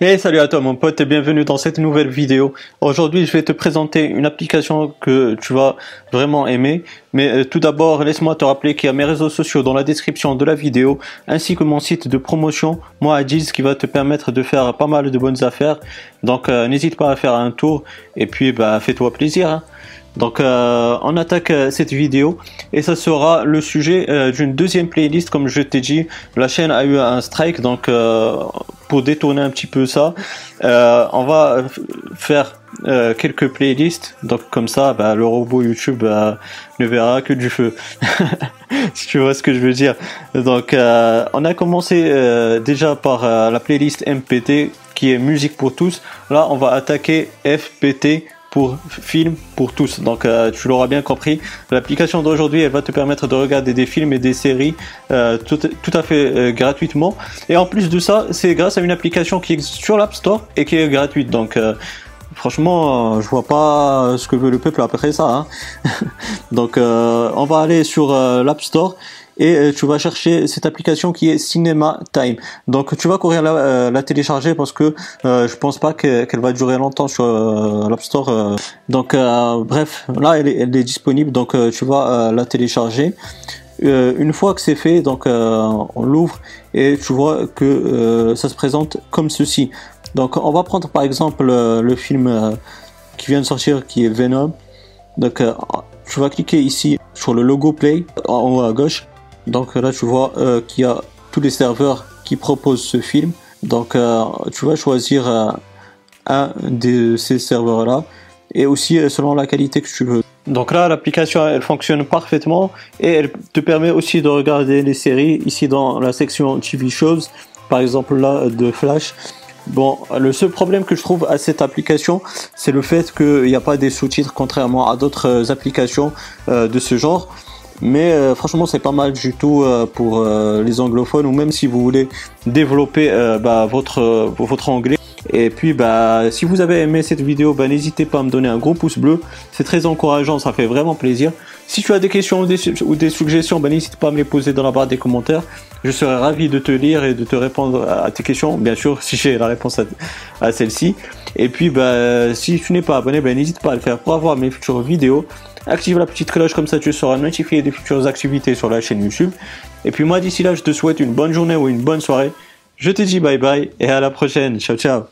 Hey salut à toi mon pote et bienvenue dans cette nouvelle vidéo. Aujourd'hui je vais te présenter une application que tu vas vraiment aimer. Mais euh, tout d'abord laisse-moi te rappeler qu'il y a mes réseaux sociaux dans la description de la vidéo ainsi que mon site de promotion, moi Adjiz qui va te permettre de faire pas mal de bonnes affaires. Donc euh, n'hésite pas à faire un tour et puis bah, fais-toi plaisir. Hein. Donc euh, on attaque euh, cette vidéo et ça sera le sujet euh, d'une deuxième playlist comme je t'ai dit. La chaîne a eu un strike donc pour détourner un petit peu ça, on va faire quelques playlists. Donc comme ça, bah, le robot YouTube bah, ne verra que du feu. si tu vois ce que je veux dire. Donc on a commencé déjà par la playlist MPT qui est musique pour tous. Là on va attaquer FPT pour film pour tous. Donc euh, tu l'auras bien compris, l'application d'aujourd'hui elle va te permettre de regarder des films et des séries euh, tout, à fait euh, gratuitement. Et en plus de ça, c'est grâce à une application qui existe sur l'App Store et qui est gratuite. Donc franchement, je vois pas ce que veut le peuple après ça. Hein. Donc on va aller sur l'App Store et euh, tu vas chercher cette application qui est Cinema Time. Donc tu vas courir la, euh, télécharger parce que euh, je pense pas qu'elle va durer longtemps sur euh, l'App Store. Donc bref, là elle est, elle est, disponible donc tu vas la télécharger. une fois que c'est fait, donc on l'ouvre et tu vois que ça se présente comme ceci. Donc on va prendre par exemple le film qui vient de sortir qui est Venom. Donc tu vas cliquer ici sur le logo Play en haut à gauche donc là, tu vois euh, qu'il y a tous les serveurs qui proposent ce film. Donc euh, tu vas choisir euh, un de ces serveurs-là et aussi selon la qualité que tu veux. Donc là, l'application, elle fonctionne parfaitement et elle te permet aussi de regarder les séries ici dans la section TV Shows, par exemple là de Flash. Bon, le seul problème que je trouve à cette application, c'est le fait qu'il n'y a pas des sous-titres contrairement à d'autres applications de ce genre. Mais euh, franchement, c'est pas mal du tout euh, pour euh, les anglophones ou même si vous voulez développer bah, votre, votre anglais. Et puis, bah, si vous avez aimé cette vidéo, bah, n'hésitez pas à me donner un gros pouce bleu. C'est très encourageant, ça fait vraiment plaisir. Si tu as des questions ou des, suggestions, bah, n'hésite pas à me les poser dans la barre des commentaires. Je serai ravi de te lire et de te répondre à tes questions, bien sûr, si j'ai la réponse à, à celle-ci. Et puis, bah, si tu n'es pas abonné, bah, n'hésite pas à le faire pour avoir mes futures vidéos. Active la petite cloche comme ça tu seras notifié des futures activités sur la chaîne YouTube. Et puis moi d'ici là je te souhaite une bonne journée ou une bonne soirée. Je te dis bye bye et à la prochaine. Ciao ciao.